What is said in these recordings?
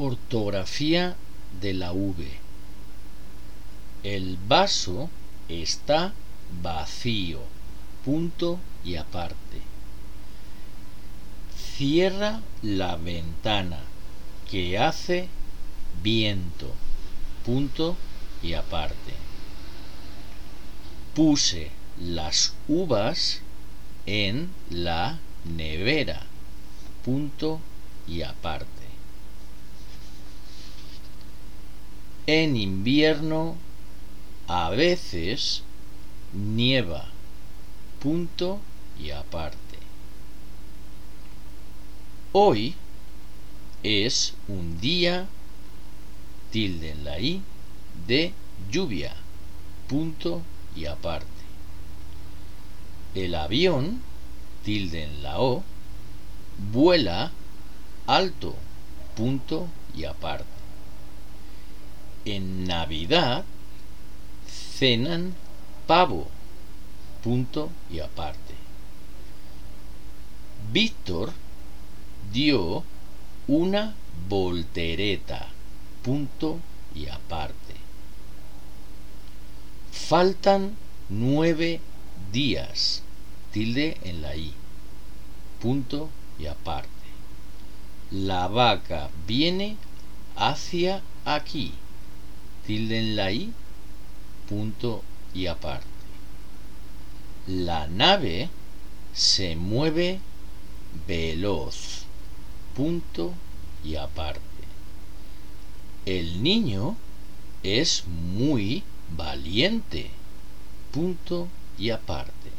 Ortografía de la V. El vaso está vacío. Punto y aparte. Cierra la ventana que hace viento. Punto y aparte. Puse las uvas en la nevera. Punto y aparte. En invierno a veces nieva. Punto y aparte. Hoy es un día, tilde en la i, de lluvia. Punto y aparte. El avión, tilde en la o, vuela alto. Punto y aparte. En Navidad cenan pavo. Punto y aparte. Víctor dio una voltereta. Punto y aparte. Faltan nueve días. Tilde en la i. Punto y aparte. La vaca viene hacia aquí tilde en la i, punto y aparte. La nave se mueve veloz, punto y aparte. El niño es muy valiente, punto y aparte.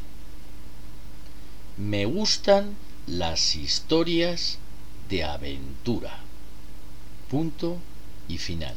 Me gustan las historias de aventura, punto y final.